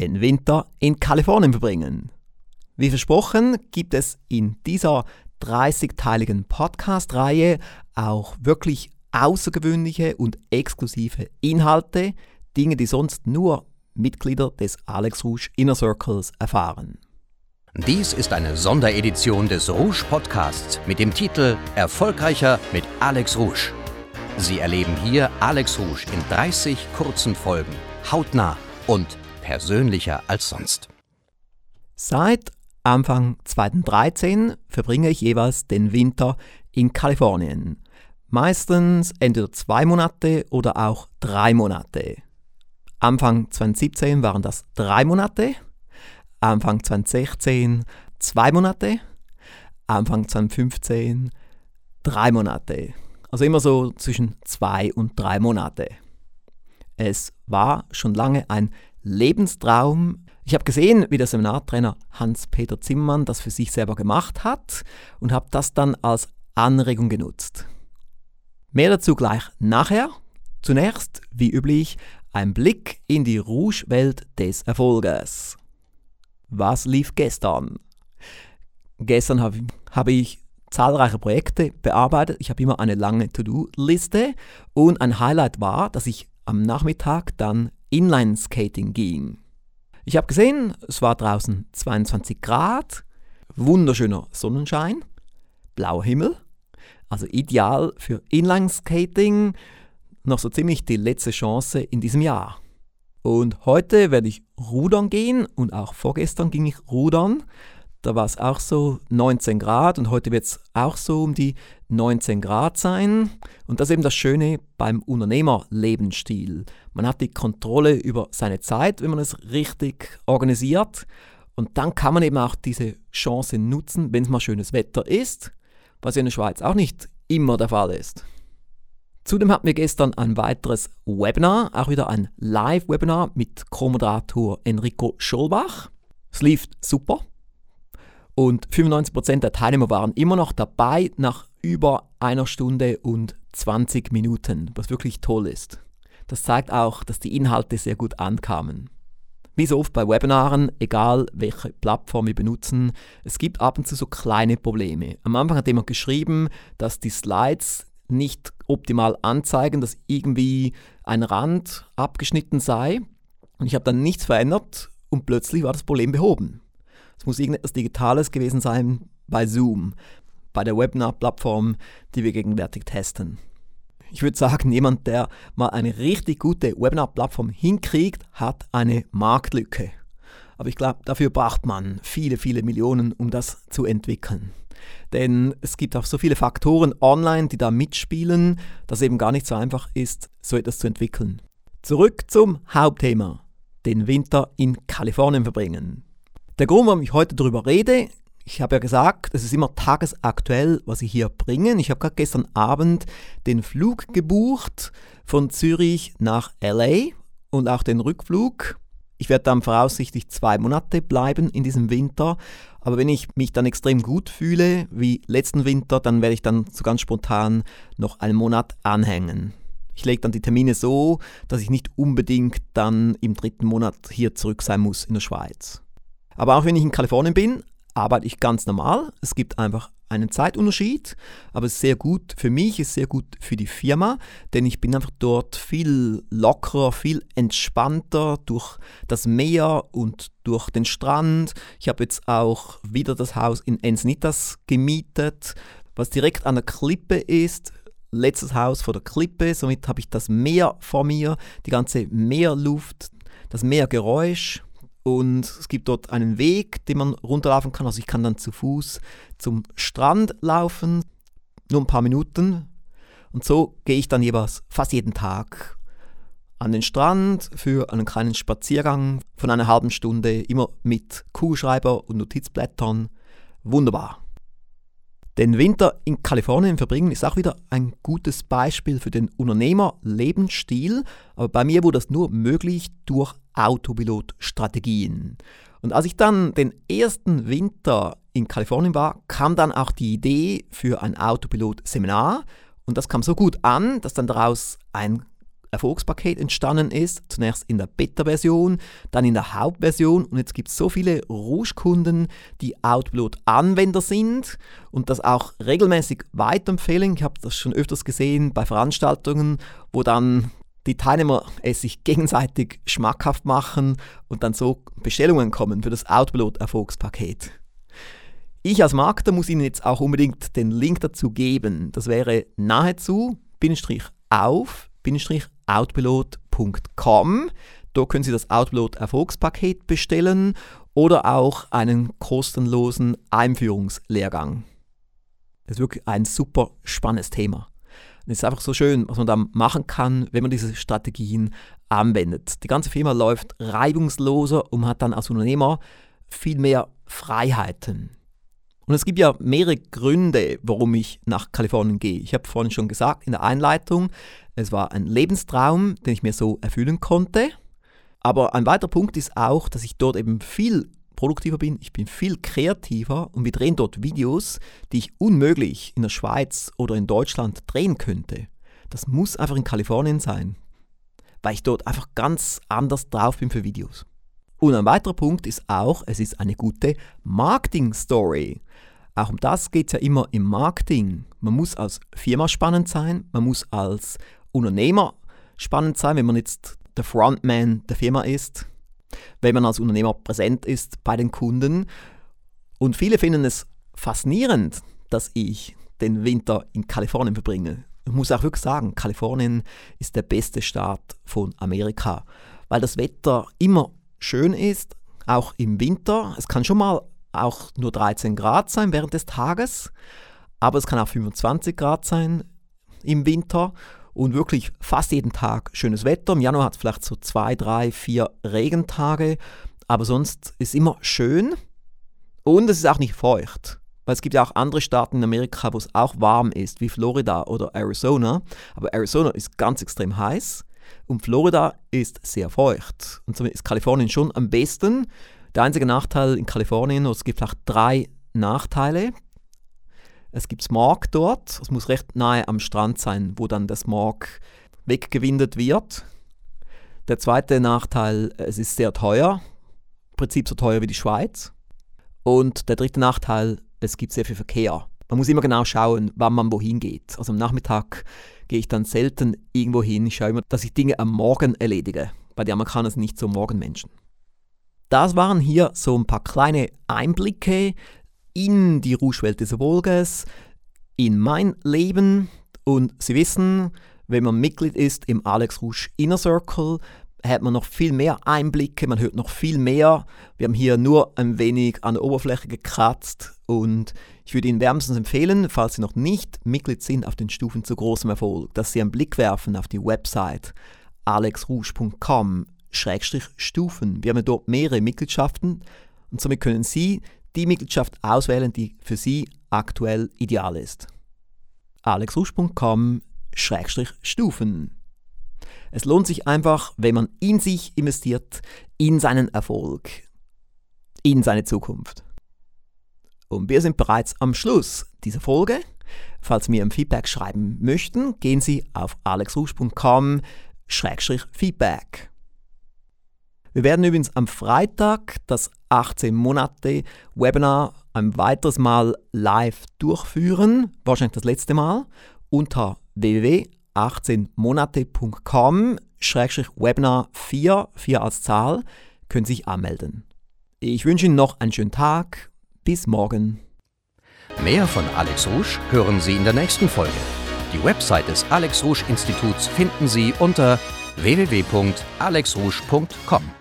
den Winter in Kalifornien verbringen. Wie versprochen gibt es in dieser 30-teiligen Podcast-Reihe auch wirklich außergewöhnliche und exklusive Inhalte, Dinge, die sonst nur Mitglieder des Alex Rouge Inner Circles erfahren. Dies ist eine Sonderedition des Rouge Podcasts mit dem Titel Erfolgreicher mit Alex Rouge. Sie erleben hier Alex Rouge in 30 kurzen Folgen, hautnah und persönlicher als sonst. Seit Anfang 2013 verbringe ich jeweils den Winter in Kalifornien. Meistens entweder zwei Monate oder auch drei Monate. Anfang 2017 waren das drei Monate, Anfang 2016 zwei Monate, Anfang 2015 drei Monate. Also immer so zwischen zwei und drei Monate. Es war schon lange ein Lebenstraum. Ich habe gesehen, wie der Seminartrainer Hans-Peter Zimmermann das für sich selber gemacht hat und habe das dann als Anregung genutzt. Mehr dazu gleich nachher. Zunächst, wie üblich, ein Blick in die Rouge-Welt des Erfolges. Was lief gestern? Gestern habe hab ich zahlreiche Projekte bearbeitet. Ich habe immer eine lange To-Do-Liste und ein Highlight war, dass ich am Nachmittag dann Inline-Skating ging. Ich habe gesehen, es war draußen 22 Grad, wunderschöner Sonnenschein, blauer Himmel, also ideal für Inline-Skating, noch so ziemlich die letzte Chance in diesem Jahr. Und heute werde ich rudern gehen und auch vorgestern ging ich rudern. Da war es auch so 19 Grad und heute wird es auch so um die 19 Grad sein. Und das ist eben das Schöne beim Unternehmerlebensstil. Man hat die Kontrolle über seine Zeit, wenn man es richtig organisiert. Und dann kann man eben auch diese Chance nutzen, wenn es mal schönes Wetter ist, was in der Schweiz auch nicht immer der Fall ist. Zudem hatten wir gestern ein weiteres Webinar, auch wieder ein Live-Webinar mit Co-Moderator Enrico Scholbach. Es lief super. Und 95% der Teilnehmer waren immer noch dabei nach über einer Stunde und 20 Minuten, was wirklich toll ist. Das zeigt auch, dass die Inhalte sehr gut ankamen. Wie so oft bei Webinaren, egal welche Plattform wir benutzen, es gibt ab und zu so kleine Probleme. Am Anfang hat jemand geschrieben, dass die Slides nicht optimal anzeigen, dass irgendwie ein Rand abgeschnitten sei. Und ich habe dann nichts verändert und plötzlich war das Problem behoben. Es muss irgendetwas Digitales gewesen sein bei Zoom, bei der Webinar-Plattform, die wir gegenwärtig testen. Ich würde sagen, jemand, der mal eine richtig gute Webinar-Plattform hinkriegt, hat eine Marktlücke. Aber ich glaube, dafür braucht man viele, viele Millionen, um das zu entwickeln. Denn es gibt auch so viele Faktoren online, die da mitspielen, dass eben gar nicht so einfach ist, so etwas zu entwickeln. Zurück zum Hauptthema. Den Winter in Kalifornien verbringen. Der Grund, warum ich heute darüber rede, ich habe ja gesagt, es ist immer tagesaktuell, was ich hier bringe. Ich habe gerade gestern Abend den Flug gebucht von Zürich nach LA und auch den Rückflug. Ich werde dann voraussichtlich zwei Monate bleiben in diesem Winter. Aber wenn ich mich dann extrem gut fühle, wie letzten Winter, dann werde ich dann so ganz spontan noch einen Monat anhängen. Ich lege dann die Termine so, dass ich nicht unbedingt dann im dritten Monat hier zurück sein muss in der Schweiz. Aber auch wenn ich in Kalifornien bin, arbeite ich ganz normal. Es gibt einfach einen Zeitunterschied, aber es ist sehr gut für mich, ist sehr gut für die Firma, denn ich bin einfach dort viel lockerer, viel entspannter durch das Meer und durch den Strand. Ich habe jetzt auch wieder das Haus in Encinitas gemietet, was direkt an der Klippe ist. Letztes Haus vor der Klippe, somit habe ich das Meer vor mir, die ganze Meerluft, das Meergeräusch und es gibt dort einen Weg, den man runterlaufen kann. Also ich kann dann zu Fuß zum Strand laufen, nur ein paar Minuten. Und so gehe ich dann jeweils fast jeden Tag an den Strand für einen kleinen Spaziergang von einer halben Stunde, immer mit Kugelschreiber und Notizblättern. Wunderbar. Den Winter in Kalifornien verbringen ist auch wieder ein gutes Beispiel für den Unternehmerlebensstil, aber bei mir wurde das nur möglich durch Autopilot-Strategien. Und als ich dann den ersten Winter in Kalifornien war, kam dann auch die Idee für ein Autopilot-Seminar und das kam so gut an, dass dann daraus ein Erfolgspaket entstanden ist. Zunächst in der Beta-Version, dann in der Hauptversion und jetzt gibt es so viele Rouge-Kunden, die Outload-Anwender sind und das auch regelmäßig weiterempfehlen. Ich habe das schon öfters gesehen bei Veranstaltungen, wo dann die Teilnehmer es sich gegenseitig schmackhaft machen und dann so Bestellungen kommen für das Outload-Erfolgspaket. Ich als Marketer muss Ihnen jetzt auch unbedingt den Link dazu geben. Das wäre nahezu auf outpilot.com. Dort können Sie das Outpilot Erfolgspaket bestellen oder auch einen kostenlosen Einführungslehrgang. Das ist wirklich ein super spannendes Thema. Und es ist einfach so schön, was man da machen kann, wenn man diese Strategien anwendet. Die ganze Firma läuft reibungsloser und hat dann als Unternehmer viel mehr Freiheiten. Und es gibt ja mehrere Gründe, warum ich nach Kalifornien gehe. Ich habe vorhin schon gesagt in der Einleitung, es war ein Lebenstraum, den ich mir so erfüllen konnte. Aber ein weiterer Punkt ist auch, dass ich dort eben viel produktiver bin, ich bin viel kreativer und wir drehen dort Videos, die ich unmöglich in der Schweiz oder in Deutschland drehen könnte. Das muss einfach in Kalifornien sein, weil ich dort einfach ganz anders drauf bin für Videos. Und ein weiterer Punkt ist auch, es ist eine gute Marketing-Story. Auch um das geht es ja immer im Marketing. Man muss als Firma spannend sein, man muss als Unternehmer spannend sein, wenn man jetzt der Frontman der Firma ist, wenn man als Unternehmer präsent ist bei den Kunden. Und viele finden es faszinierend, dass ich den Winter in Kalifornien verbringe. Ich muss auch wirklich sagen, Kalifornien ist der beste Staat von Amerika, weil das Wetter immer schön ist, auch im Winter. Es kann schon mal auch nur 13 Grad sein während des Tages, aber es kann auch 25 Grad sein im Winter und wirklich fast jeden Tag schönes Wetter. Im Januar hat es vielleicht so zwei, drei, vier Regentage, aber sonst ist immer schön und es ist auch nicht feucht. Weil es gibt ja auch andere Staaten in Amerika, wo es auch warm ist, wie Florida oder Arizona. Aber Arizona ist ganz extrem heiß und Florida ist sehr feucht. Und somit ist Kalifornien schon am besten. Der einzige Nachteil in Kalifornien, es gibt auch drei Nachteile. Es gibt Smog dort, es muss recht nahe am Strand sein, wo dann der Smog weggewindet wird. Der zweite Nachteil, es ist sehr teuer, im Prinzip so teuer wie die Schweiz. Und der dritte Nachteil, es gibt sehr viel Verkehr. Man muss immer genau schauen, wann man wohin geht. Also am Nachmittag gehe ich dann selten irgendwo hin. Schaue immer, dass ich Dinge am Morgen erledige. Bei den Amerikanern sind nicht so Morgenmenschen. Das waren hier so ein paar kleine Einblicke in die Rouge-Welt des Erfolges, in mein Leben. Und Sie wissen, wenn man Mitglied ist im Alex Rouge Inner Circle, hat man noch viel mehr Einblicke, man hört noch viel mehr. Wir haben hier nur ein wenig an der Oberfläche gekratzt und ich würde Ihnen wärmstens empfehlen, falls Sie noch nicht Mitglied sind auf den Stufen zu großem Erfolg, dass Sie einen Blick werfen auf die Website alexrouge.com Stufen. Wir haben dort mehrere Mitgliedschaften und somit können Sie die Mitgliedschaft auswählen, die für Sie aktuell ideal ist. alexrouge.com Stufen. Es lohnt sich einfach, wenn man in sich investiert, in seinen Erfolg, in seine Zukunft. Und wir sind bereits am Schluss dieser Folge. Falls Sie mir ein Feedback schreiben möchten, gehen Sie auf alexrusch.com-feedback. Wir werden übrigens am Freitag das 18 Monate Webinar ein weiteres Mal live durchführen, wahrscheinlich das letzte Mal, unter www.18monate.com-webinar 4, 4 als Zahl, können Sie sich anmelden. Ich wünsche Ihnen noch einen schönen Tag bis morgen. Mehr von Alex Rouge hören Sie in der nächsten Folge. Die Website des Alex Rouge Instituts finden Sie unter www.alexrouge.com.